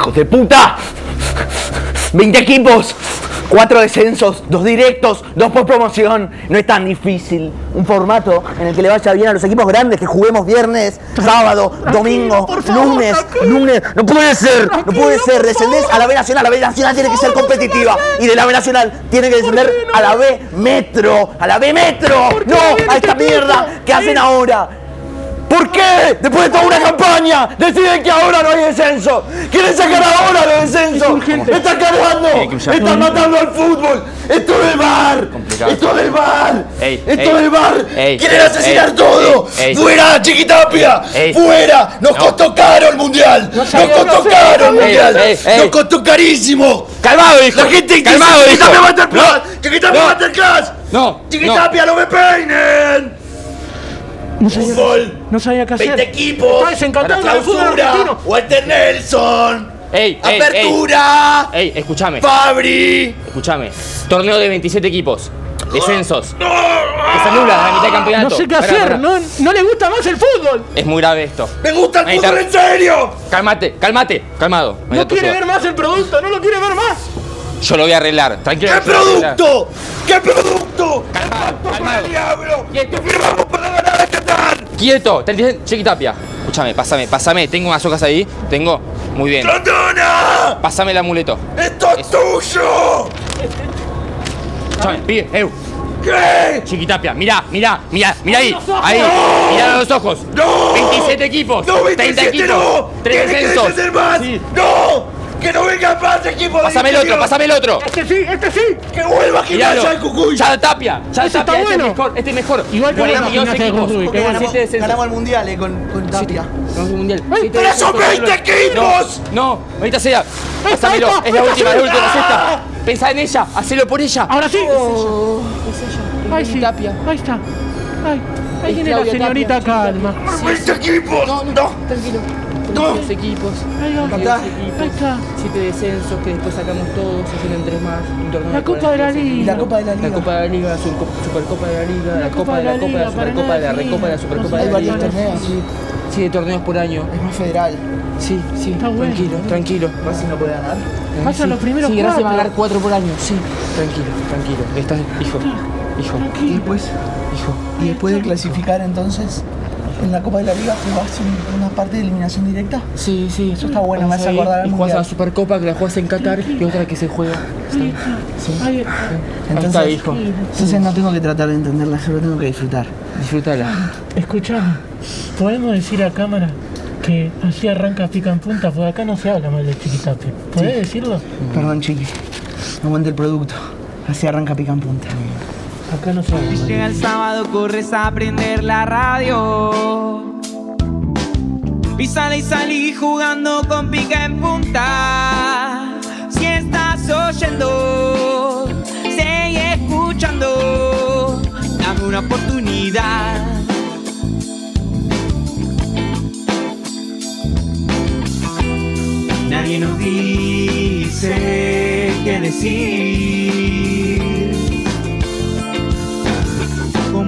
hijos de puta. 20 equipos, 4 descensos, 2 directos, 2 por promoción. No es tan difícil. Un formato en el que le vaya bien a los equipos grandes, que juguemos viernes, sábado, domingo, lunes, lunes. No puede ser, no puede ser. Descendés a la B Nacional, la B Nacional tiene que ser competitiva. Y de la B Nacional tiene que descender a la B Metro, a la B Metro. No, a esta mierda que hacen ahora. ¿Por qué? Después de toda una campaña, deciden que ahora no hay descenso. Quieren sacar ahora los descensos. Me están cargando. Están matando al fútbol. Esto del bar. Esto del bar. Esto del bar. Quieren asesinar ey, todo. ey, ey. Fuera, Chiquitapia. Ey. Fuera. Nos costó caro el mundial. Nos costó caro el mundial. Nos costó carísimo. Calmado, hijo. La gente dice, Calmado, hijo. Chiquitapia Masterclass. Chiquitapia No. Masterclass. No, Chiquitapia, no me peinen. Fútbol. No sabía qué 20 hacer. equipos. Está desencantado fútbol argentino. Walter Nelson. Ey, ey, Apertura. Ey, ey, escúchame. Fabri. Escúchame. Torneo de 27 equipos. Descensos. Que se a la mitad del campeonato. No sé qué hacer. pará. No, no le gusta más el fútbol. Es muy grave esto. Me gusta el Ahí fútbol está. en serio. Cálmate, cálmate. Calmado. No quiere ver más el producto. No lo quiere ver más. Yo lo voy a arreglar. Tranquilo. ¿Qué producto? ¿Qué producto? Calmado, ¡Para calmado. el diablo! Quieto. ¡Que firmamos para ganar a Qatar! Quieto. ¿Te entiendes? Escúchame, pásame, pásame. Tengo unas hojas ahí. Tengo. Muy bien. ¡Grandona! Pásame el amuleto. ¡Esto es tuyo! Escúchame, pibe. Eu. ¿Qué? Chiquitapia, mirá, mirá, mirá, mirá ahí, ahí, mirá los ojos. ¡No! 27 equipos, ¡No, 30 27 equipos, no! 3 ¡Tiene que descensos. descender más! Sí. ¡No! ¡Que no vengan más equipos de Pásame el otro, pásame el otro. Este sí, este sí. ¡Que vuelva. Gimnasia al Cucuy! Ya Tapia, ya Ese está Tapia, este bueno. es mejor, este es mejor. Igual que 42 Gimnasia de equipos, Jujuy, qué con bueno. 7 descensos. el mundial eh, con, con Tapia. Ganamos el mundial. ¡Ay, Siete pero son descensos, 20 no, equipos! No, ahorita sea. Pásamelo, está, es la está, última, es la última, es está. esta. Pensá en ella, hacelo por ella. Ahora sí. Oh. Ahí sí. Tapia. Ahí está. Ahí, ahí Es viene la Claudia señorita Tapia. calma. ¡20 equipos! No, no, tranquilo. No. 32 equipos. Ahí va. 32 Ahí equipos. está. 7 descensos que después sacamos todos, se hacen tres más. Un torneo La Copa de la 42 Liga. Y la Copa de la Liga. La Copa de la Liga, su- Supercopa de la Liga, la, Copa de la Copa, la Supercopa de la Recopa de la sí. Supercopa de la Hay Liga. varios torneos. Sí, siete torneos por año. Es más federal. Sí, sí, Está bueno. tranquilo, tranquilo. Racing no puede ganar. Pasan los primeros Sí, gracias va a cuatro. ganar cuatro por año. Sí, tranquilo, tranquilo. Estás, hijo, hijo, Y después, hijo. y después de clasificar entonces en la Copa de la Liga jugás un- una parte de eliminación directa. Sí, sí. Eso está bueno, me Vas hace acordar Y jugás a la Supercopa que la jugás en Qatar y otra que se juega. Sí. Ahí, Entonces, está, hijo. entonces no tengo que tratar de entenderla, solo tengo que disfrutar. Disfrútala. escuchame. ¿Podemos decir a cámara que así arranca pica en punta? Porque acá no se habla mal de Chiquitapia. ¿Podés decirlo? Perdón, chiqui. Aguante el producto. Así arranca pica en punta. Acá no se. Llega el sábado, corres a prender la radio. Y sale y salí jugando con pica en punta. Si estás oyendo, sigue escuchando. Dame una oportunidad. Nadie nos dice qué decir.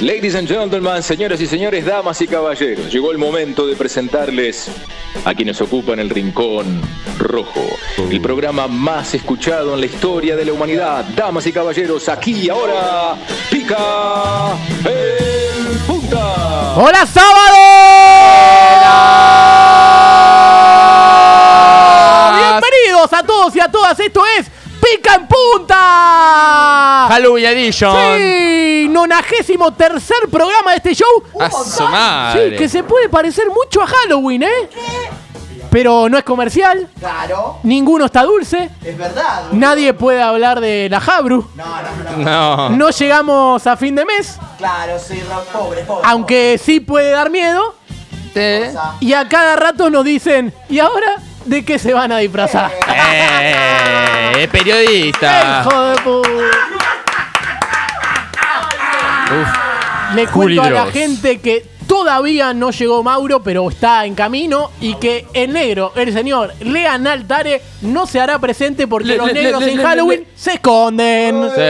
Ladies and gentlemen, señoras y señores, damas y caballeros, llegó el momento de presentarles a quienes ocupan el rincón rojo, el programa más escuchado en la historia de la humanidad. Damas y caballeros, aquí y ahora, pica en punta. ¡Hola, sábado! Bienvenidos a todos y a todas. Esto es Pica en Punta. Halloween Edition. Sí, nonagésimo tercer programa de este show. A su Sí, que se puede parecer mucho a Halloween, ¿eh? Pero no es comercial, Claro, ninguno está dulce, es verdad. nadie puede hablar de la Jabru. No, no, no. No. No llegamos a fin de mes, Claro, sí, ro- pobre, pobre. aunque sí puede dar miedo. Sí. Y a cada rato nos dicen, ¿y ahora de qué se van a disfrazar? Eh, es periodista. ¡Hijo de puta! Le cuento a la gente que todavía no llegó Mauro, pero está en camino. Y que el negro, el señor Lean Altare, no se hará presente porque Le- los le- negros le- en le- Halloween le- se esconden. Sí.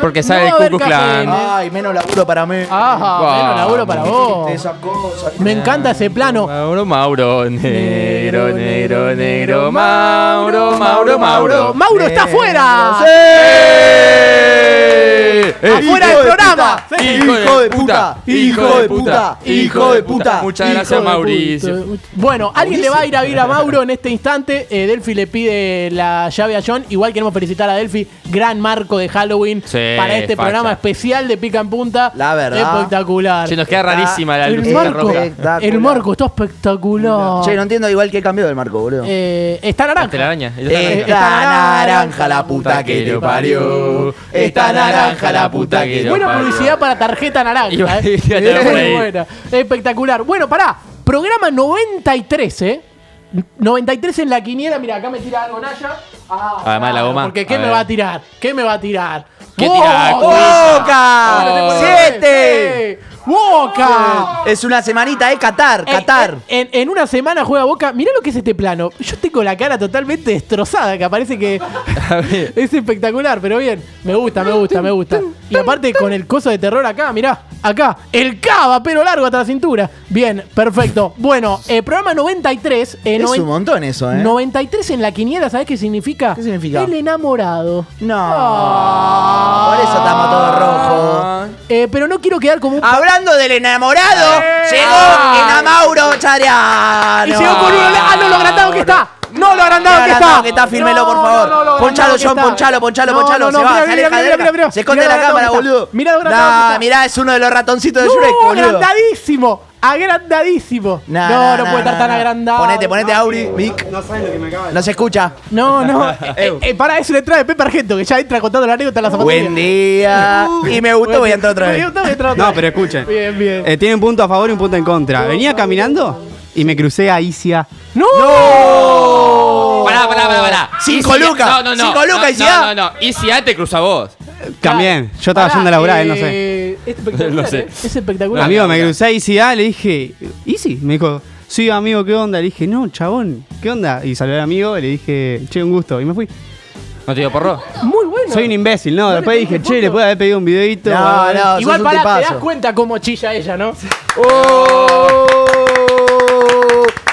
Porque No sabe a el Ku Klan. café. Ay, menos laburo para mí. Ajá, Wow. menos laburo para vos. Esa cosa. Me encanta ese plano. Mauro, Mauro, negro, negro, negro, Mauro, Mauro, Mauro. Mauro está afuera. Afuera del programa. Sí. Hijo de puta, hijo de puta, hijo de puta. Muchas Hijo gracias, Mauricio. puta. Bueno, alguien le va a ir a ver a Mauro en este instante. Eh, Delphi le pide la llave a John. Igual queremos felicitar a Delphi. Gran marco de Halloween Sí, para este facha. programa especial de Pica en Punta. La verdad. Espectacular. Se nos queda rarísima la el lucecita marco, roja. El marco está espectacular. Che, no entiendo igual que cambió del marco, boludo. Eh, está naranja. Está naranja la puta que te parió. Está naranja la puta que Buena parió. publicidad para tarjeta naranja. Iba- eh. iba a estar por Muy buena. Espectacular. Bueno, pará. Programa 93, ¿eh? 93 en la quiniela. Mira, acá me tira algo Naya. Ah, Además de la goma. Porque ¿qué A me ver. va a tirar? ¿Qué me va a tirar? ¿Qué ¡Boca! tira? ¡Boca! ¡Siete! ¡Boca! Es una semanita, eh, Qatar, Eh, Qatar. eh, En, en una semana juega Boca. Mirá lo que es este plano. Yo tengo la cara totalmente destrozada, que parece que es espectacular, pero bien. Me gusta, me gusta, me gusta. Y aparte con el coso de terror acá, mirá, acá. El cava, pelo largo hasta la cintura. Bien, perfecto. Bueno, eh, programa 93. eh, Es noven- un montón eso, eh. 93 en la quiniela, ¿sabes qué significa? ¿Qué significa? El enamorado. No. Ah. Por eso estamos todos rojos. Eh, pero no quiero quedar como un... Hablando del enamorado, llegó Ah. Enamauro Chariano. Y llegó con uno... ¡Ah, no, lo agrandado que está! ¡No, lo agrandado que está! que está, fírmelo, por favor. no, no, lo Ponchalo, John, ponchalo, ponchalo, ponchalo. se va, mirá, se aleja, mirá. Se esconde la cámara, boludo. Mirá lo agrandado Nah, mirá, es uno de los ratoncitos de ¡No, Shrek, boludo. agrandadísimo! ¡Agrandadísimo! Nah, no, nah, no nah, puede estar nah, tan nah. agrandado. Ponete, ponete Auri, Mic. No saben lo que me acaba de No se escucha. No, no. eh, eh, para eso le trae Pepe Argento, que ya entra contando la anécdota de la zapatilla. Buen día. Y me gustó, voy a entrar otra Me vez. gustó, voy a entrar otra No, vez. pero escuchen. Bien, bien. Eh, tiene un punto a favor y un punto en contra. Venía caminando y me crucé a Isia. ¡No! Pará, pará, pará, pará. Cinco lucas. No, no, no. Cinco lucas, no, Easy A. No, no, no. Easy A te cruza a vos. También. Yo estaba yendo a laburar, él no sé. Eh, Es espectacular. No sé. eh, Es espectacular. Amigo, me crucé a Isia, le dije, ¿Easy? Me dijo, sí, amigo, ¿qué onda? Le dije, no, chabón, ¿qué onda? Y saludé al amigo y le dije, che, un gusto. Y me fui. ¿No te dio porro? Muy bueno. Soy un imbécil, ¿no? Después dije, che, le puedo haber pedido un videito. No, no, Igual pará, te das cuenta cómo chilla ella, ¿no? Oh.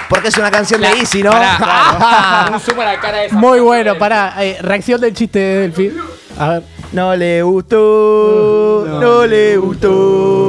Porque es una canción de Easy, ¿no? Pará. Un zoom a la cara de esa. Muy bueno, pará. eh, reacción del chiste de Delphi. A ver. No le gustó, no le gustó.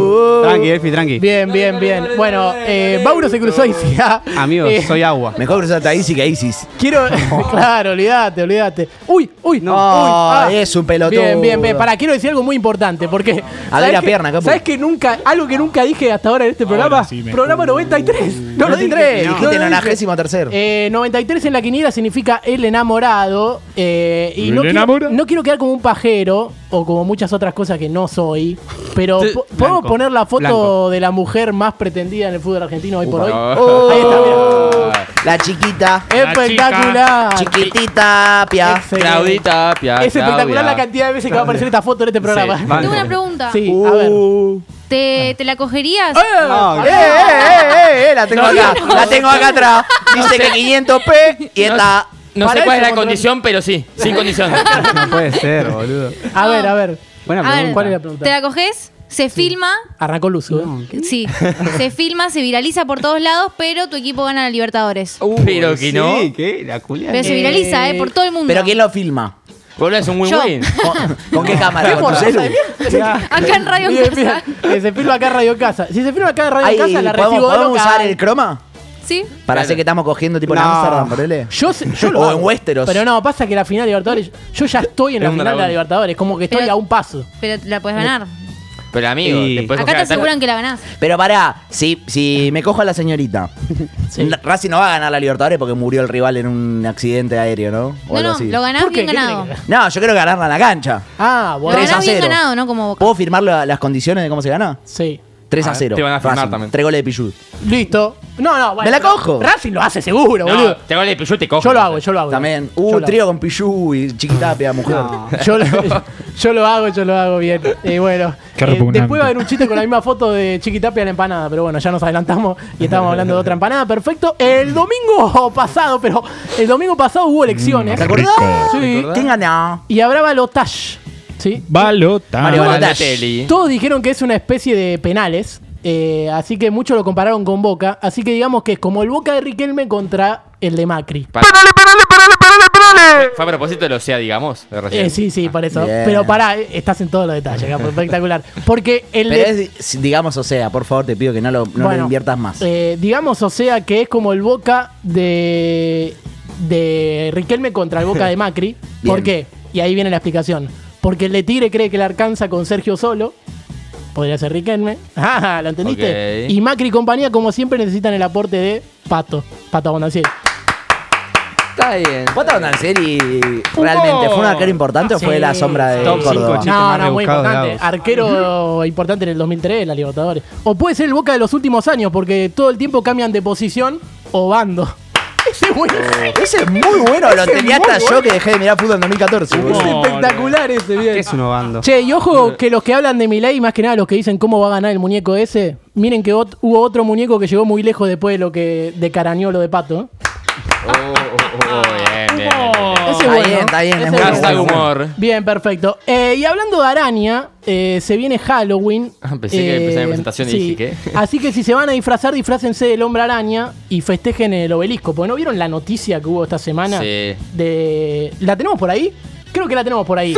Tranqui, Elfi, tranqui. Bien, bien, bien. Bueno, eh, Mauro se cruzó sí, ah, Amigo, eh, soy agua. Mejor cruzarte a Easy que a Isis. Quiero. claro, olvídate, olvídate. Uy, uy, no. Uy, es un pelotudo. Bien, bien, bien. Pará, quiero decir algo muy importante. Porque. ¿sabés la que- pierna, capo. ¿Sabes que nunca. Algo que nunca dije hasta ahora en este programa? programa 93. No lo dije. 93, no dijiste lo en dije. nonagésimo tercero. Eh, 93 en la quiniela significa el enamorado. eh, y no quiero, no quiero quedar como un pajero o como muchas otras cosas que no soy. Pero podemos Blanco. Poner la foto Blanco. de la mujer más pretendida en el fútbol argentino hoy por hoy. Oh, Ahí está, mira. La chiquita, Espectacular. chiquitita, Pia. Claudita, Pia, Es espectacular Claudia. la cantidad de veces que va a aparecer esta foto en este programa. Sí, vale. Tengo una pregunta. Sí, a ver. Uh. ¿Te, ¿Te la cogerías? No, Eh, eh, eh, eh, la tengo No, acá, no. la tengo acá atrás. Dice que 500p y está. No sé cuál es la control- condición, pero sí, sin condición. no puede ser, boludo. A ver, a ver. Buena A ver, pregunta. ¿Cuál es la pregunta? ¿Te la coges? Se filma, Arrancó Lucio. ¿eh? sí, se filma, se viraliza por todos lados, pero tu equipo gana la Libertadores. pero que no. Sí, ¿qué? La culia. Pero se viraliza, ¿eh? Por todo el mundo. Pero ¿quién lo filma? Boludo, es un win-win. ¿Con, con qué cámara? ¿Con tu celu? Acá en Radio Casa. Que se filma acá en Radio Casa. Si se filma acá en Radio Ay, Casa, la ¿podemos, recibo de podemos usar el croma? ¿Sí? Para Claro. hacer que estamos cogiendo tipo en No. Amsterdam, ponele. Yo, yo lo O hago. en Westeros. Pero no, pasa que la final de Libertadores. Yo ya estoy en la final de la. Libertadores. Como que estoy Pero- a un paso. Pero la puedes ganar. Pero amigo, Y- después Acá te aseguran que la ganás. Pero pará, si, si me cojo a la señorita, Sí. Racing no va a ganar la Libertadores porque murió el rival en un accidente aéreo, ¿no? O No, algo no, así. lo ganás ¿Por qué? bien ¿Qué ganado. tiene que- No, yo quiero ganarla en la cancha. Ah, Lo bueno. 3 a ganás bien 0. ganado, ¿no? Como Boca. ¿Puedo firmar la- las condiciones de cómo se gana? Sí. 3 a Ah, 0. te van a firmar Racing. también. Tres goles de Pichud. Listo. No, no, bueno. ¿Me la pero cojo? Racing lo hace seguro, No, boludo. te vale, yo te cojo. Yo lo hago, yo lo hago. También. Yo Uh, lo trío con Pichud y Chiquitapia, mujer. No. Yo lo, yo lo hago, yo lo hago bien. Y bueno, Eh, repugnante. después va a haber un chiste con la misma foto de Chiquitapia a la empanada, pero bueno, ya nos adelantamos y estábamos hablando de otra empanada. Perfecto. El domingo pasado, pero el domingo pasado hubo elecciones. ¿Te acordás? Sí. ¿Quién ganó? Y habrá balotage. ¿Sí? Balota. Mario Balotage. Balotelli. Todos dijeron que es una especie de penales. eh, así que muchos lo compararon con Boca. Así que digamos que es como el Boca de Riquelme contra el de Macri. Pa- Fue a propósito de lo sea, digamos. de recién. Eh, sí, sí, por eso. Bien. Pero pará, eh, estás en todos los detalles, capo, espectacular. Porque el Pero de- es, digamos, o sea, por favor, te pido que no lo, no Bueno, lo inviertas más. eh, digamos, o sea, que es como el Boca de, de Riquelme contra el Boca de Macri. Bien. ¿Por qué? Y ahí viene la explicación. Porque el de Tigre cree que le alcanza con Sergio Solo. Podría ser Riquelme. Ah, ¿lo entendiste? Y Macri y compañía, como siempre, necesitan el aporte de Pato. Pato Bonancieri. Está bien. ¿Pato Bonancieri realmente fue un arquero importante o fue Sí. la sombra de Top cinco, Córdoba? chiste No, no, muy importante. Arquero importante en el 2003 en la Libertadores. O puede ser el Boca de los últimos años, porque todo el tiempo cambian de posición o bando. Ese es bueno. Ese es muy bueno, lo Ese es tenía muy hasta yo que dejé de mirar fútbol en 2014. Es boludo. espectacular ese bien. ¿Qué es uno bando? Che, y ojo que los que hablan de Milei, más que nada los que dicen cómo va a ganar el muñeco ese, miren que ot- hubo otro muñeco que llegó muy lejos después de lo que de Carañolo de Pato. ¿eh? Oh, oh, oh, bien, bien, bien, bien. Ese es Está bueno. bien, está bien, Ese es bueno. Hashtag humor. Bien, perfecto. Eh, y hablando de araña, eh, se viene Halloween. Eh, Ah, pensé que empezaba la presentación y dije, ¿qué? Así que si se van a disfrazar, disfrácense del hombre araña y festejen el obelisco. Porque no vieron la noticia que hubo esta semana. Sí. De... ¿La tenemos por ahí? Creo que la tenemos por ahí.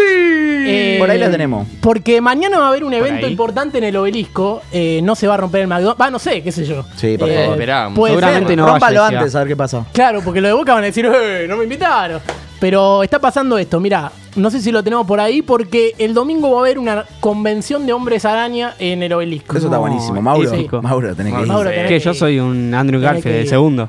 Eh, Por ahí la tenemos. Porque mañana va a haber un evento ahí? importante en el obelisco. Eh, no se va a romper el McDonald's. Va, no sé, qué sé yo. Sí, por Eh, favor. Puede Seguramente ser. no Rómpalo vaya, antes a ver qué pasa. Claro, porque los de Boca van a decir, "Eh, no me invitaron. Pero está pasando esto, mira, no sé si lo tenemos por ahí, porque el domingo va a haber una convención de hombres araña en el obelisco. Eso está buenísimo. Mauro. Mauro, tenés que ir. Mauro, Sí. tenés Que yo soy un Andrew Garfield, el segundo.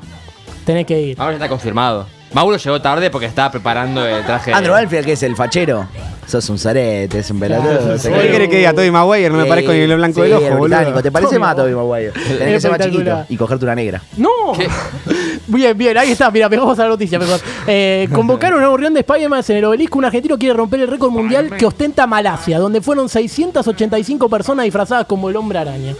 Tenés que ir. Mauro ya está confirmado. Mauro llegó tarde porque estaba preparando el traje. Andrew Garfield, que es el fachero. Sos un zarete, es un pelotudo. ¿Qué querés que diga Toby Maguire? No me parezco ni en lo blanco del ojo, el boludo. británico. ¿Te parece más a Toby Maguire? Tenés que ser más chiquito y cogerte una negra. ¡No! Bien, bien, ahí está, mira, pegamos a la noticia mejor. Eh, convocaron a un reunión de Spider-Man en el obelisco. Un argentino quiere romper el récord mundial que ostenta Malasia, donde fueron 685 personas disfrazadas como el hombre araña.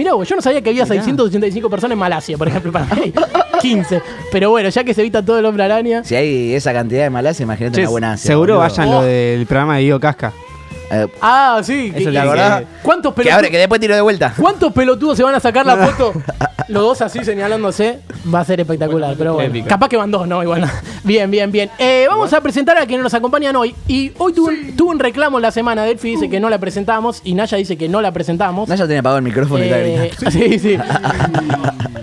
Mirá, vos, yo no sabía que había 685 personas en Malasia, por ejemplo, para mí. 15. Pero bueno, ya que se evita todo el hombre araña. Si hay esa cantidad de Malasia, imagínate una buena Asia, seguro boludo. vayan lo del programa de Guido Casca. Eh, Ah, sí. Que- la verdad. ¿Cuántos que, abre, pelotudos? que después tiro de vuelta. ¿Cuántos pelotudos se van a sacar la foto? Los dos así señalándose. Va a ser espectacular. Pero bueno, Épico. capaz que van dos, ¿no? Igual. Bien, bien, bien. Eh, vamos a presentar a quienes nos acompañan hoy. Y hoy tuvo, un, tuvo un reclamo en la semana. Delphi dice que no la presentamos. Y Naya dice que no la presentamos. Naya tiene apagado el micrófono y está Eh, gritando. sí, sí.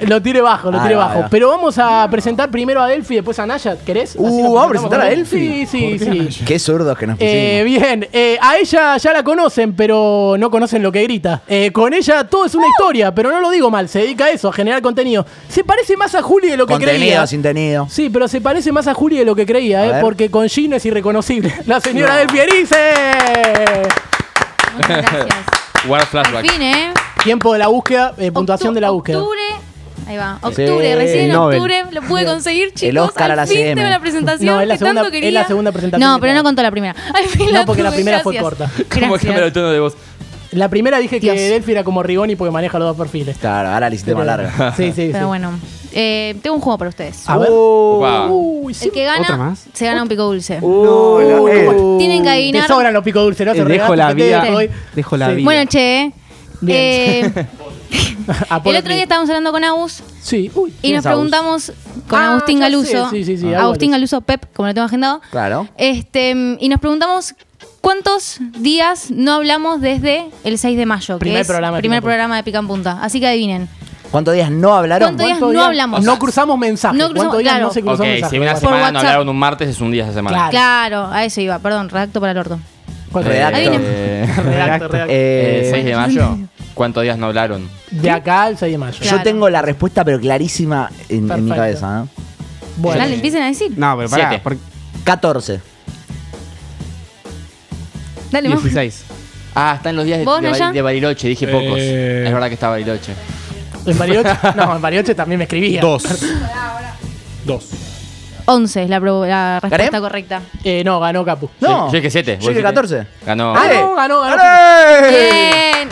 lo tire bajo, lo tire bajo. va. Pero vamos a presentar primero a Delphi y después a Naya. ¿Querés? Uh, ¿vamos a presentar a Delphi? Sí, sí, sí. Qué zurdos que nos pusimos. Eh, bien, eh, a ella ya la conocen, pero no conocen lo que grita. Eh, con ella todo es una historia, pero no lo digo mal, se dedica a eso, a generar contenido. Se parece más a Juli de lo que Contenido, creía. sin tenido. Sí, pero se parece más a Juli de lo que creía, eh, ver. porque con Gino es irreconocible. La señora del Pierice. Muchas gracias. Guarda Al flashback. fin, ¿eh? Tiempo de la búsqueda, eh, puntuación Octu- de la búsqueda. Octubre. Ahí va. Octubre, recién en octubre lo pude conseguir, chicos. Oscar a al la fin CM. la presentación No, es la que segunda- tanto quería. es la segunda presentación No, que pero no contó la primera. Al fin No, porque la tuve, primera fue gracias. corta. ¿Cómo Gracias. cambiar el tono de voz? La primera dije que Dios. Delphi era como Rigoni porque maneja los dos perfiles. Claro, ahora la hiciste más larga. Sí, sí, sí. Pero bueno, eh, tengo un juego para ustedes. A ver. Uy, sí. El que ¿Otra gana se gana un pico dulce. No, la- eh, Tienen que adivinar. Te sobran los picos dulces, ¿no? Eh, Te dejo la que vida. hoy. Dejo la Sí. vida. Bueno, che. Bien. eh, el otro día estábamos hablando con Agus Sí, uy. y nos preguntamos con Ah, Agustín Galuso. sí, sí, sí, Agustín. Galuso Pep, como lo tengo agendado. Claro. Este, y nos preguntamos cuántos días no hablamos desde el 6 de mayo, Primer que es programa de primer Pica en Punta. programa de Pica en Punta. Así que adivinen. ¿Cuántos días no hablaron? ¿Cuántos días ¿Cuántos no hablamos? No cruzamos mensajes. No cruzamos- ¿Cuántos días claro. no se cruzó Ok, mensajes? si una semana no hablaron un martes, es un día esa semana. Claro. Claro, a eso iba. Perdón, redacto para el orto. ¿Cuántos Redacto. Eh, Redacto, redacto. eh, Eh, 6 de mayo. ¿Cuántos días no hablaron? De acá al 6 de mayo. Claro. Yo tengo la respuesta, pero clarísima en, en mi cabeza. ¿eh? Bueno. Dale, empiecen a decir. No, pero pará. Siete. por 14. Dale, más. 16. Ah, están los días de, ¿Vos, de, Naya? de Bariloche, dije pocos. Eh. Es verdad que está Bariloche. En Bariloche, no, en Bariloche también me escribía. Dos. Dos. 11 es la, pro- la respuesta ¿Gané?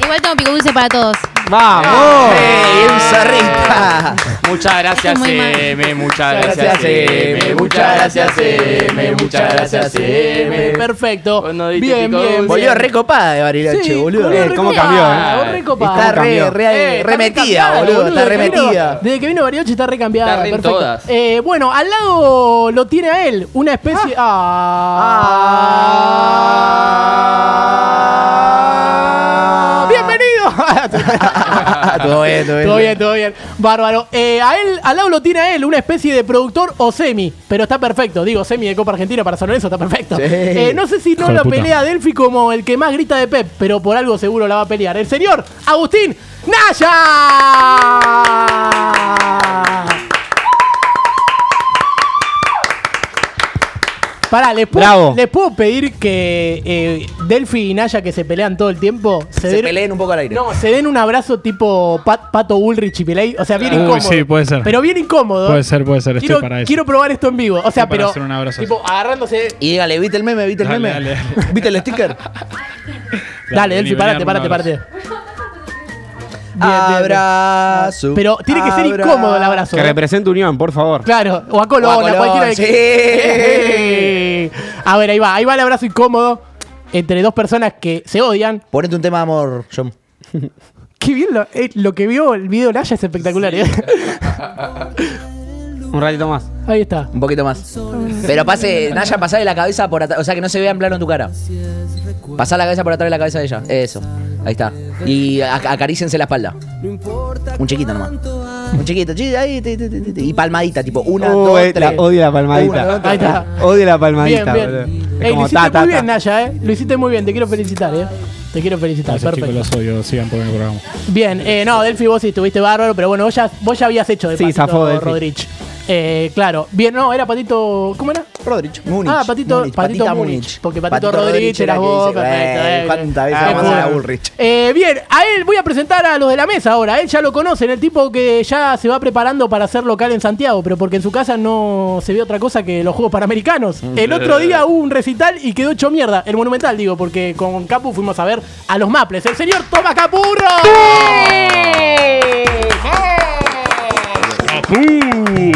Igual tengo pico dulce para todos. ¡Vamos! ¡Ey, un zorrita! Muchas gracias. M. Muchas Gracias, gracias, M. Muchas gracias, M. Muchas gracias, M. Perfecto. Bueno, Bien, bien. Volvió recopada de Bariloche, Sí, boludo. volvió Eh, ¿cómo cambió, eh? recopada. Está re, re, Eh, remetida, boludo. Está remetida. Desde que vino Bariloche está recambiada. Está re en perfecto. todas. Eh, bueno, al lado lo tiene a él, una especie. Ah. todo bien, todo bien. Todo bien, todo bien. Bárbaro. Eh, a él, al lado lo tiene a él, una especie de productor o semi. Pero está perfecto. Digo, semi de Copa Argentina para San Lorenzo, está perfecto. Sí. Eh, no sé si no la pelea Delphi como el que más grita de Pep, pero por algo seguro la va a pelear. El señor Agustín Naya. Pará, ¿les puedo, Bravo. ¿les puedo pedir que eh, Delphi y Naya, que se pelean todo el tiempo, Se den- peleen un poco al aire. no, se den un abrazo tipo Pat- Pato Bullrich y Peley. O sea, bien Uy, incómodo. sí, puede ser. Pero bien incómodo. Puede ser, puede ser, estoy Quiero, para eso. quiero probar esto en vivo. O sea, Estoy para pero. hacer un abrazo tipo, agarrándose. Y dígale, ¿viste el meme? ¿Viste el Dale, meme? dale, dale. ¿Viste el sticker? Dale, Delphi, vení, párate, vení, un párate. Abrazo. Pero tiene que ser abrazo. incómodo el abrazo. Que ¿eh? represente unión, por favor. Claro, o a Colón, O a Colón, cualquiera de sí. A ver, ahí va, ahí va el abrazo incómodo entre dos personas que se odian. Ponete un tema de amor, John. Qué bien lo, eh, lo que vio el video de Naya es espectacular. ¿eh? Un ratito más. Ahí está. Un poquito más. Pero pase, Naya, pasá de la cabeza por atrás. O sea, que no se vea en plano en tu cara. Pasá la cabeza por atrás de la cabeza de ella. Eso. Ahí está. Y ac- acaríciense la espalda. Un chiquito nomás. Un chiquito, chi- ahí, ti, ti, ti, ti, ti. y palmadita, tipo una, dos, eh, tres. la- odio la palmadita. Una, dos, Ahí tres. está. Odio la palmadita, Bien, boludo. bien. Es Ey, lo como hiciste ta, ta, muy ta. bien, Naya, ¿eh? Lo hiciste muy bien. Te quiero felicitar, ¿eh? Te quiero felicitar. Gracias, chicos, Perfecto. los odio. Sigan por el programa. Bien, eh, no, Delphi, vos sí estuviste bárbaro, pero bueno, vos ya, vos ya habías hecho de Sí, Patito zafó Delphi. Rodríguez. Eh, claro. Bien, no, era Patito. ¿Cómo era? Rodríguez, Múnich. Ah, Patito, Múnich, Patito Patita Múnich. Múnich. Porque Patito, Patito Rodríguez era vos, dice, perfecto. "Eh, eh, ¿cuántas veces ah? Eh, bien, a él voy a presentar a los de la mesa ahora. Él ya lo conocen, el tipo que ya se va preparando para ser local en Santiago, pero porque en su casa no se ve otra cosa que los Juegos Panamericanos. El otro día hubo un recital y quedó hecho mierda. El Monumental, digo, porque con Capu fuimos a ver a los Maples. El señor Toma Capurro.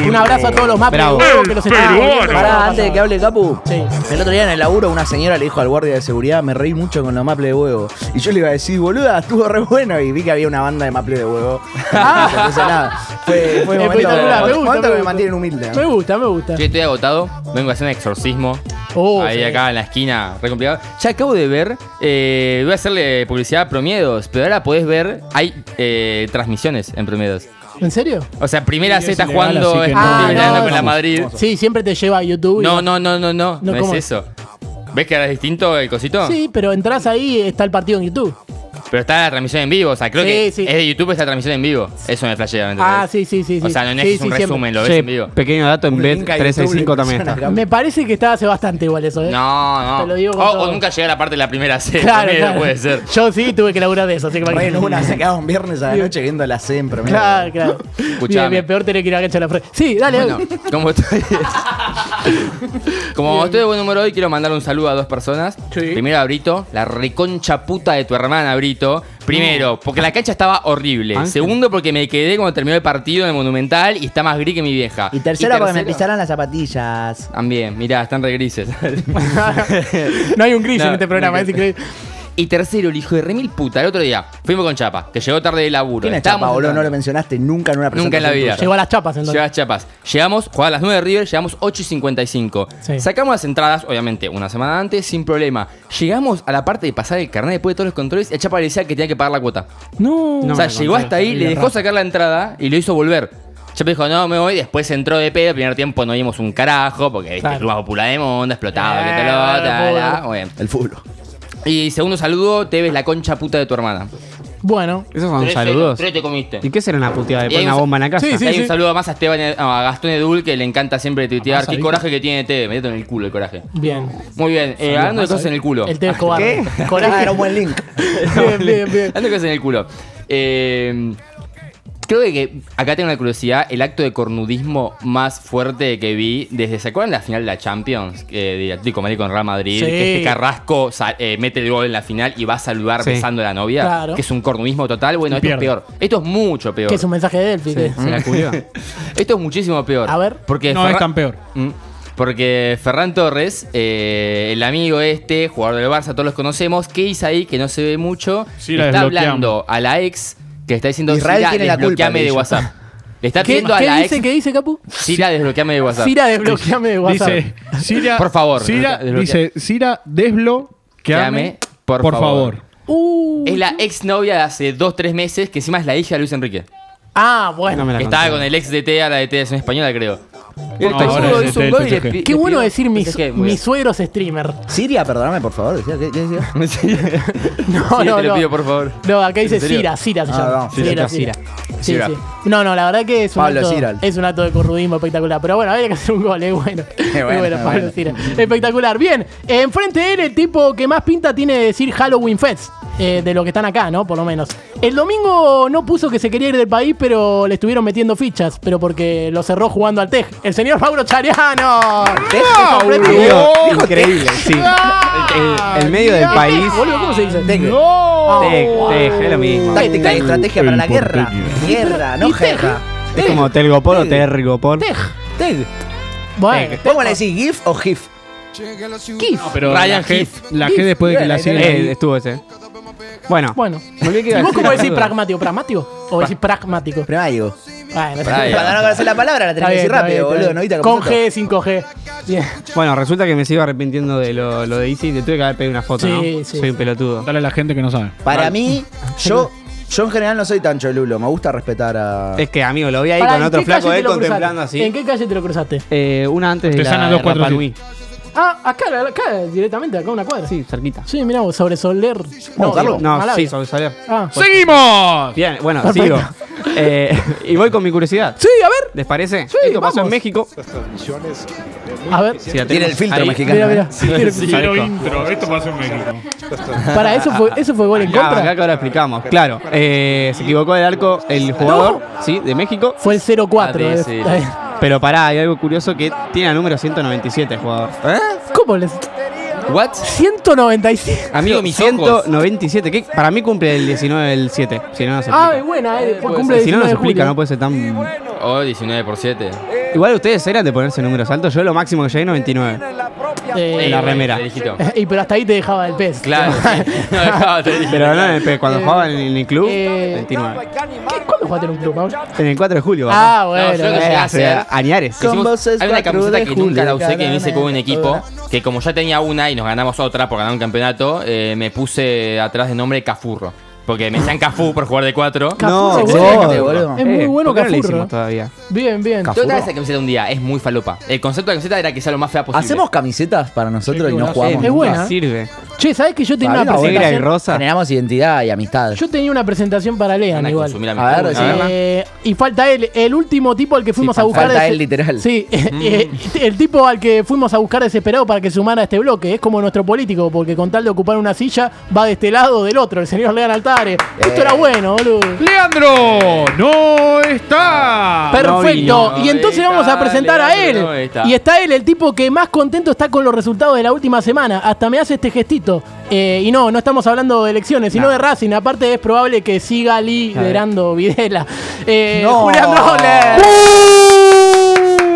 Un abrazo a todos los Maples Bravo. de huevo que los están viendo. Pará, antes de que hable Capu. Sí. El otro día en el laburo una señora le dijo al guardia de seguridad, me reí mucho con los maples de huevo. Y yo le iba a decir, boluda, estuvo re bueno. Y vi que había una banda de maples de huevo. Entonces nada, fue, fue un momento, Espectacular, me gusta, momento me que me gusta. mantienen humilde. Me gusta, me gusta. Yo estoy agotado, vengo a hacer un exorcismo. Oh, ahí sí. acá en la esquina, re complicado. Ya acabo de ver, eh, voy a hacerle publicidad a Promiedos, pero ahora podés ver, hay eh, transmisiones en Promiedos. ¿En serio? O sea, primera Sí, Z es jugando, que está no. Ah, con la Madrid. Sí, siempre te lleva a YouTube. y No, no, no, no, no, No, no, ¿cómo es es? eso. ¿Ves que ahora es distinto el cosito? Sí, pero entras ahí está el partido en YouTube. Pero está la transmisión en vivo, o sea, creo Sí, que sí. es de YouTube esta transmisión en vivo. Eso me flashea. Ah, sí, sí, sí. O sea, no es Sí, que es sí, un siempre. resumen, lo ves en vivo. pequeño dato, en a 365 YouTube le también está. Me parece que está hace bastante igual eso, ¿eh? No, no. Te lo digo con o, todo. o nunca llegué a la parte de la primera C. Claro, también claro. puede ser. Yo sí tuve que laburar de eso, así que Bueno, una se quedaba un viernes a la noche viendo la C en promedio. Claro, claro. Bien, Escuchame. bien, peor tener que ir a cancha la frente. Sí, dale. Bueno, como estoy. como estoy de buen humor hoy, quiero mandar un saludo a dos personas. Sí. Primero a Brito, la reconcha puta de tu hermana, Brito. Primero, porque la cancha estaba horrible. Ángel. Segundo, porque me quedé cuando terminó el partido en el Monumental y está más gris que mi vieja. Y tercera, porque me tercero- pisaron las zapatillas. También, mirá, están re grises. no hay un gris en este programa, no, es increíble. Y tercero, el hijo de remil puta, el otro día fuimos con Chapa, que llegó tarde de laburo. ¿Quién es Estábamos Chapa, boludo? No lo mencionaste nunca en una presentación Nunca en la vida. tuya. Llegó a las chapas entonces. Llegó a Chiapas. Llegamos, jugaba a las 9 de River, llegamos 8 y 55. Sí. Sacamos las entradas, obviamente, una semana antes, sin problema. Llegamos a la parte de pasar el carnet después de todos los controles y a Chapa le decía que tenía que pagar la cuota. No. No o sea, me llegó hasta ahí, le dejó sacar la entrada y lo hizo volver. Chapa dijo, no, me voy. Después entró de pedo. El primer tiempo no vimos un carajo porque viste, Claro. el club más popular del mundo, explotaba, Eh, que te lo, bueno, ta, fútbol. la, bueno. El fútbol. Y segundo saludo, te ves la concha puta de tu hermana. Bueno. Esos son Tres- saludos. Tres te comiste. ¿Y qué será una puteada? Y ¿De hay poner una un- bomba en la casa? Sí, sí. Y hay un saludo más a Esteban, no, a Gastón Edul que le encanta siempre tuitear. Masa, Qué coraje que tiene Teve. Métete en el culo el coraje. Bien. Muy bien, eh, hablando de cosas en el culo. El Teo Escobar. ¿Qué? Coraje. Ah, era un buen link. Bien, bien, bien. Hablando de cosas en el culo. Eh, creo que acá tengo una curiosidad. El acto de cornudismo más fuerte que vi desde, ¿se acuerdan de la final de la Champions? Eh, de Atlético Madrid con Real Madrid. Sí. Que este Carrasco eh, mete el gol en la final y va a saludar Sí. besando a la novia. Claro. Que es un cornudismo total. Bueno, esto pierde. es peor. Esto es mucho peor. Que es un mensaje de Delphi. que- Se la culió. Esto es muchísimo peor. A ver. Porque No es tan peor. Mm. Porque Ferran Torres, eh, el amigo este, jugador del Barça, todos los conocemos, ¿qué hizo ahí que no se ve mucho? Sí, la está hablando a la ex que está diciendo Israel Cira, tiene la culpa, de dijo. WhatsApp. Le está ¿Qué, pidiendo a qué la dice? ex ¿Qué dice, Capu? Cira, desbloqueame de WhatsApp. Cira, desbloqueame de WhatsApp. Dice, Cira, Por favor, desbloquea- dice, Cira, desbloqueame, por, por favor. favor. Uh, Es la ex novia de hace 2-3 meses, que encima es la hija de Luis Enrique. ah, bueno. No me la Que estaba con el ex DT a la de Selección española, creo. El hizo un gol y le Qué bueno decir mi, Pensé que- muy mi bien. suegro es streamer. Siria, perdóname, por favor. decía, ¿qué- qué decía? No, Sí, no, te lo no. pido, por favor. No, acá dice. Cira, Cira se Ah, llama. no, Cira, Cira, Cira. Sí, Cira. sí. No, no, la verdad que es un, Pablo acto, es un acto de corrudismo espectacular. Pero bueno, había que hacer un gol, es bueno. Es bueno, es Pablo bueno. Espectacular. Bien, enfrente de él, el tipo que más pinta tiene de decir Halloween Fest. Eh, de los que están acá, ¿no? Por lo menos. El domingo no puso que se quería ir del país, pero le estuvieron metiendo fichas. Pero porque lo cerró jugando al TEJ. El señor Mauro Chariano. Tej, ¡Ah, sorprendido. Amigo, Dijo increíble, sí. El, el medio del país. ¿cómo se dice? Tej. Tej, es lo mismo. Táctica y estrategia para la guerra. Guerra, no guerra. Es como Telgopor o. Tej. Tej. Bueno, ¿Cómo le decís? ¿GIF o GIF? Kif. Pero Ryan la G, Heath. la G después de que la Bien, siguen. Eh, estuvo ese. Bueno, Bueno. volví que iba ¿Y a vos decir cómo decís pragmático? ¿Pragmático? ¿O decís pragmático? Primario. Bueno, Brian. Cuando no conoces la palabra la Está tenés que bien, decir está rápido, bien, boludo. está ¿No bien. viste Con G, sin G. Bien. Bueno, resulta que me sigo arrepintiendo de lo, lo de Easy. Te tuve que haber pedido una foto, Sí, ¿no? sí. Soy un pelotudo. Dale a la gente que no sabe. Para mí, yo, yo en general no soy tan cholulo. Me gusta respetar a. Es que, amigo, lo vi ahí Pará, con ¿en otro qué flaco calle él cruzaste? contemplando así. ¿En qué calle te lo cruzaste? Eh, una antes de la de 247. Rapa Nui. Ah, acá, acá, directamente, acá una cuadra. Sí, cerquita. Sí, mirá vos, sobre Soler. Vamos, Carlos. No, Malavia. sí, sobre Soler. Ah. ¡Seguimos! Bien, bueno, Perfecto. sigo. Eh, y voy con mi curiosidad. Sí, a ver, ¿Les parece? Sí, Esto pasó vamos. en México. a ver. Sí, la Tiene tenemos el filtro ahí. mexicano. Mira, mira. Sí, Cero parezco. intro. Esto pasó en México. Para, ¿eso fue, ¿eso fue gol en Acá, acá contra? que ahora explicamos. Claro, eh, se equivocó del arco el jugador, sí, de México. Fue el 0-4. Ah, eh. sí. Está bien. Pero pará, hay algo curioso que tiene el número 197 el jugador. ¿Cómo les...? ¿What? 197. Amigo, mis ojos. 197, que para mí cumple el 19 del 7. Si no, no se Ah, explica. es buena, eh. puede Cumple el si no, no 19 se explica, julio. no puede ser tan. Oh, 19 por 7. Igual ustedes eran de ponerse números altos. Yo lo máximo que llegué 99. Eh, En la remera. Felicito. Y pero hasta ahí te dejaba el pez. Claro, sí. No dejaba de Pero no en el P, cuando Eh, jugaban en el club, eh, 29. ¿Qué- ¿Cuándo jugaste en un club, Mauro? En el 4 de julio, Ah, papá. bueno. No, yo creo que Eh, llegué a hace Añares. Hicimos- hay una 4 camiseta de que nunca la usé, que me hice con un equipo, que como ya tenía una y nos ganamos otra por ganar un campeonato, eh, me puse atrás de nombre Cafurro. Porque me decían Cafú por jugar de 4. No, God. boludo. Es muy bueno ¿por qué no le Cafurro. hicimos todavía? Bien, bien. Yo traje esa camiseta un día, es muy falopa. El concepto de la camiseta era que sea lo más fea posible. Hacemos camisetas para nosotros Sí, y no jugamos. Es nunca. buena. Sirve. Che, ¿sabés que yo tenía una Fabián, Negra y presentación? rosa. Generamos identidad y amistad. Yo tenía una presentación para Lean Van a igual. consumir A ver. Eh, y falta él, el último tipo al que fuimos Sí, a buscar. falta él, literal. Sí, eh, el tipo al que fuimos a buscar desesperado para que sumara a este bloque. Es como nuestro político, porque con tal de ocupar una silla, va de este lado o del otro, el señor Lean Altares. Esto era bueno, boludo. ¡Leandro! ¡No está! Perfecto. vino. y entonces No vamos a presentar a él. Leandro, no está. Y está él, el tipo que más contento está con los resultados de la última semana. Hasta me hace este gestito. Eh, y no, no estamos hablando de elecciones, sino de Racing. Aparte es probable que siga liderando Videla. Eh, No. Julián Roller.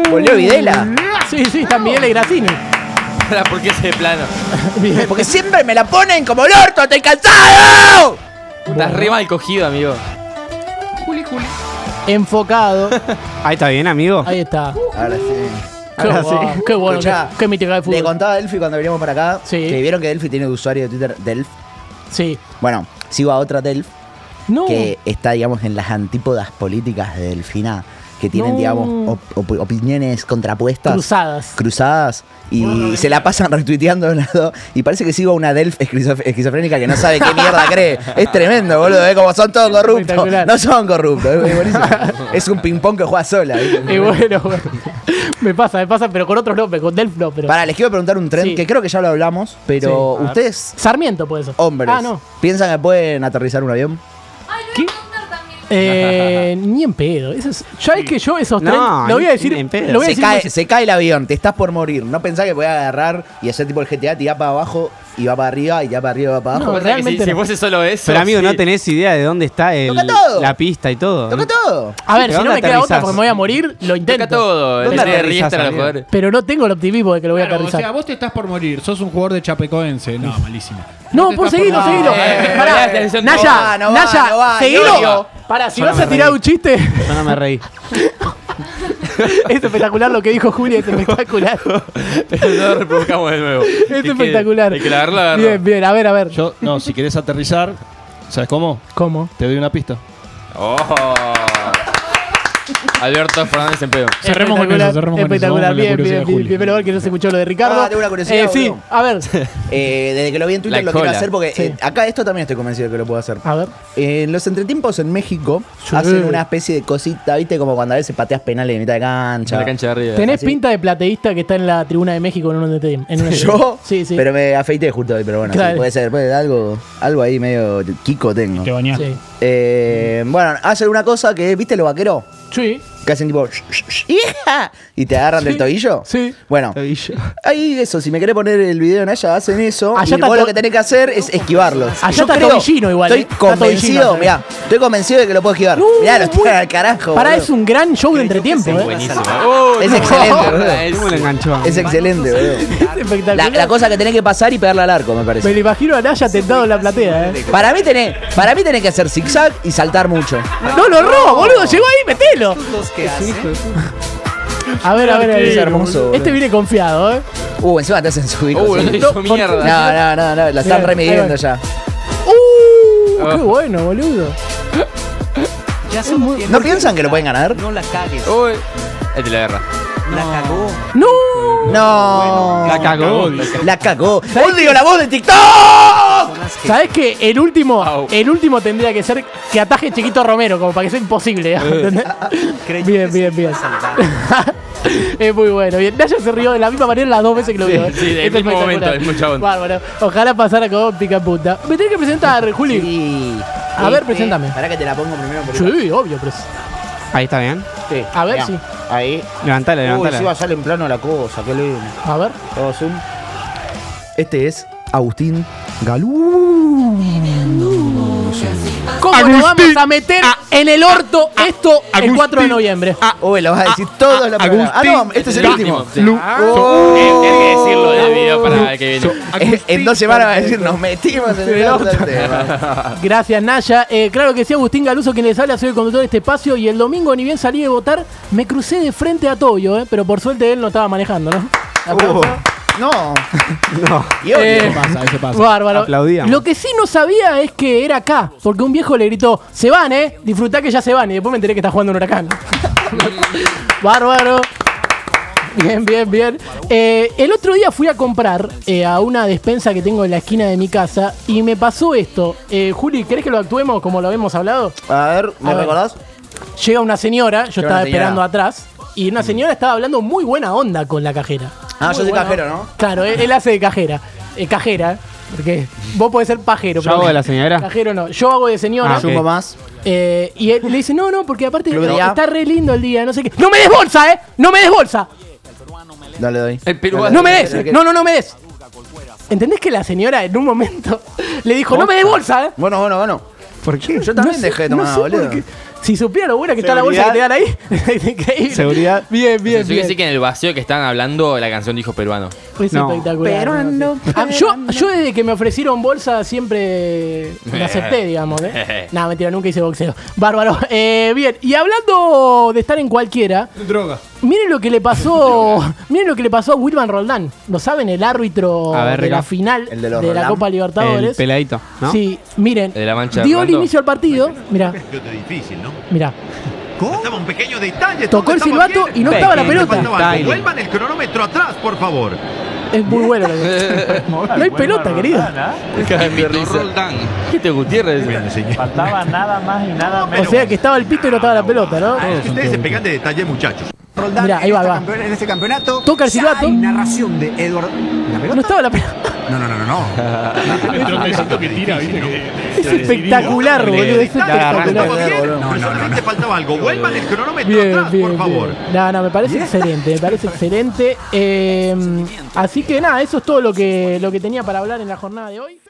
Volvió Videla. Sí, sí, está Miguel y Grassini. ¿Por qué ese plano? Porque siempre me la ponen como el orto, estoy cansado. Estás re mal cogido, amigo. Enfocado. Ahí está bien, amigo. Ahí está. Ahora sí. Qué Ahora bueno, sí. qué bueno, Escuchá, qué, qué mítica de Le fútbol. contaba a Delphi cuando veníamos para acá Sí. que vieron que Delphi tiene usuario de Twitter Delph. Sí. Bueno, sigo a otra Delph No. que está, digamos, en las antípodas políticas de Delfina, que tienen, No. digamos, op- op- opiniones contrapuestas. Cruzadas. Cruzadas y se la pasan retuiteando de un lado y parece que sigo a una Delph esquizof- esquizofrénica que no sabe qué mierda cree. Es tremendo, boludo, ¿eh? como son todos corruptos. No son corruptos, es, es buenísimo. Es un ping-pong que juega sola. Y bueno, bueno. Me pasa, me pasa, pero con otros nombres, con Delph no, pero. Pará, les quiero preguntar un tren Sí. que creo que ya lo hablamos, pero Sí. ustedes, Sarmiento puede ser. hombres, Ah, no. ¿piensan que pueden aterrizar un avión? Eh, ni en pedo. Eso es, ya es que yo esos No, tres. Lo voy a ni- decir. ni en pedo. Lo voy a Se decir cae, más- se cae el avión, te estás por morir. No pensás que podés agarrar y hacer tipo el GTA, tirar para abajo y va para arriba y ya para arriba y va para abajo. Realmente si, si no. fuese solo eso. Pero amigo, sí. no tenés idea de dónde está el, Toca todo. la pista y todo. Toca todo. A ver, ¿De si no me queda otra porque me voy a morir, lo intento. Toca todo. Jugadores. Pero no tengo el optimismo de que lo voy a Claro, o aterrizar. sea, vos te estás por morir. Sos un jugador de Chapecoense. No, malísimo. no, te por seguilo, por- seguilo. Eh, Pará, Naya, Naya, seguilo. Pará, si vas a tirar un chiste, Yo no me reí. es espectacular lo que dijo Juli, es espectacular. no reprovocamos de nuevo. Es espectacular. El que la agarró, la agarró. Bien, bien, a ver, a ver. Yo, no, si querés aterrizar, ¿sabes cómo? ¿Cómo? Te doy una pista. Oh. Alberto Fernández en pedo. Cerremos con eso, cerremos con eso. Espectacular, bien, bien, bien. Juli. bien, Menos mal que no se escuchó lo de Ricardo. Ah, tengo una curiosidad, Eh, sí, a ver, Eh, desde que lo vi en Twitter La lo quiero cola. hacer porque Sí. eh, acá esto también estoy convencido de que lo puedo hacer. a ver. En los entretiempos en México Sí. hacen una especie de cosita, ¿viste? Como cuando a veces pateas penales de mitad de cancha. En la cancha de arriba. Tenés así. pinta de plateísta que está en la tribuna de México en un entretenimiento. en un ¿Yo? entretenimiento. Sí, sí. Pero me afeité justo hoy, pero bueno, sí, Claro. puede ser. Puede, algo, algo ahí medio Kiko tengo. Te bañaste. Sí. Eh, bueno, hacen una cosa que, ¿viste los vaqueros? Sí. Que hacen tipo, "Shh, shh, shh, hija", y te agarran Sí. del tobillo. Sí. Bueno, ahí eso, si me querés poner el video en allá, hacen eso. Allá y está vos to- lo que tenés que hacer es esquivarlos. Allá Yo está creo- tobillino igual, Estoy eh. Está convencido, mirá, estoy convencido de que lo puedo esquivar. Uh, mirá, tiran uh. al carajo. Pará, boludo. es un gran show de entretiempo, ¿eh? Buenísimo. Es excelente, boludo. ¿Cómo lo enganchó? Es excelente, boludo. Es espectacular. La, la cosa que tenés que pasar y pegarle al arco, me Me parece. lo imagino a Naya tentado en la platea, ¿eh? Para mí tenés, para mí tenés que hacer zigzag y saltar mucho. No lo robo, boludo. Llegó ahí, metelo. A ver, a ver, a ver. Es hermoso, boludo. Este viene confiado, ¿eh? Uh, encima te hacen subir. Uh, no te hizo mierda. No, no, no, no, la están ahí remidiendo va. ya. ¡Uh! ¡Qué bueno, boludo! ¿No piensan que lo pueden ganar? No la cagues. Uy. Este la guerra. La cagó. ¡No! No. La cagó. La cagó. ¡Odio la voz de TikTok! ¿Sabes que el último, el último tendría que ser que ataje Chiquito Romero, como para que sea imposible? ¿entendés? bien, bien, bien. es muy bueno. Bien. Naya se rió de la misma manera las dos veces que lo vio. ¿eh? sí, del Es mismo momento, del mismo chabón. Bárbaro. Ojalá pasara con pica punta. Me tenés que presentar, Juli. Sí. A ver, preséntame. Para que te la pongo primero. porque- Sí, obvio, pero. Ahí está bien. Sí, A ver si. Ahí. Levantala, Uy, levantala. sí va a salir en plano la cosa, qué lindo. A ver. Todo zoom. Este es Agustín Galú. ¿Cómo nos vamos a meter en el orto esto el 4 de noviembre? Uy, lo vas a decir todos los programas. Ah, no, este es el último. Sí. Oh. Que decirlo en el video para que viene. En- En dos semanas va a decir, nos metimos en el orto. Gracias, Naya. Eh, claro que sí, Agustín Galuso, quien les habla, soy el conductor de este espacio. Y el domingo, ni bien salí de votar, me crucé de frente a Toyo, eh, pero por suerte él no estaba manejando, ¿no? No. No. Y odio. Eh, pasa, eso pasa. Bárbaro. Aplaudíamos. Lo que sí no sabía es que era acá, porque un viejo le gritó, se van, eh, disfrutá que ya se van. Y después me enteré que está jugando un huracán. Bárbaro. Bien, bien, bien. Eh, el otro día fui a comprar eh, a una despensa que tengo en la esquina de mi casa y me pasó esto. Eh, Juli, ¿querés que lo actuemos como lo habíamos hablado? A ver, ¿me A ver. recordás? Llega una señora, yo Llega estaba una señora. esperando atrás, y una señora estaba hablando muy buena onda con la cajera. Ah, Muy yo soy buena cajero. ¿no? Claro, él, él hace de cajera. Eh, cajera, porque vos podés ser pajero. ¿Yo hago de la señora? Cajero no, yo hago de señora. Ah, más. Eh, y él le dice, no, no, porque aparte no, está re lindo el día, no sé qué. ¡No me des bolsa, eh! ¡No me des bolsa! No le doy. El peruano. ¡No me des! ¡No, no, no me des! ¿Entendés que la señora en un momento le dijo, no me des bolsa, eh? Bueno, bueno, bueno. ¿Por qué? Yo también No sé- dejé de no tomar, sé por boludo. Si supiera lo buena que está la bolsa que te dan ahí. es increíble. Seguridad. Bien, bien, Yo que bien. sí que en el vacío que estaban hablando, la canción dijo peruano. Es No. espectacular. Peruano, Ah, yo, yo desde que me ofrecieron bolsa siempre me acepté, digamos. ¿eh? no, mentira, nunca hice boxeo. Bárbaro. Eh, bien, y hablando de estar en cualquiera, Droga. Miren lo que le pasó. miren lo que le pasó a Wilman Roldán. ¿Lo saben? El árbitro ver, de la Rica. final El de, de los la Roldán. Copa El Libertadores. peladito, ¿no? Sí, miren. El de la mancha de dio el inicio al partido. Mira, difícil, ¿no? mira. Estaba un pequeño detalle. Tocó el silbato y no estaba la pelota. detalle. Vuelvan el cronómetro atrás, por favor. Es muy bueno lo que No hay pelota, querido. ¿Qué te Gutiérrez? Faltaba nada más y nada O sea que estaba el pito y no estaba la pelota, ¿no? Ustedes se pegan de detalle, muchachos. Mirá, ahí va, va. En este campeonato Toca el silbato. narración de Edward. No estaba la pelota. No, no, no, no, no. Que tira, viste. Es espectacular, boludo. Es espectacular. Pero solamente faltaba algo. Vuelvan el cronómetro Bien, atrás, bien, por favor. bien. No, no, me parece excelente, me parece excelente. Eh, así que nada, eso es todo lo que, lo que tenía para hablar en la jornada de hoy.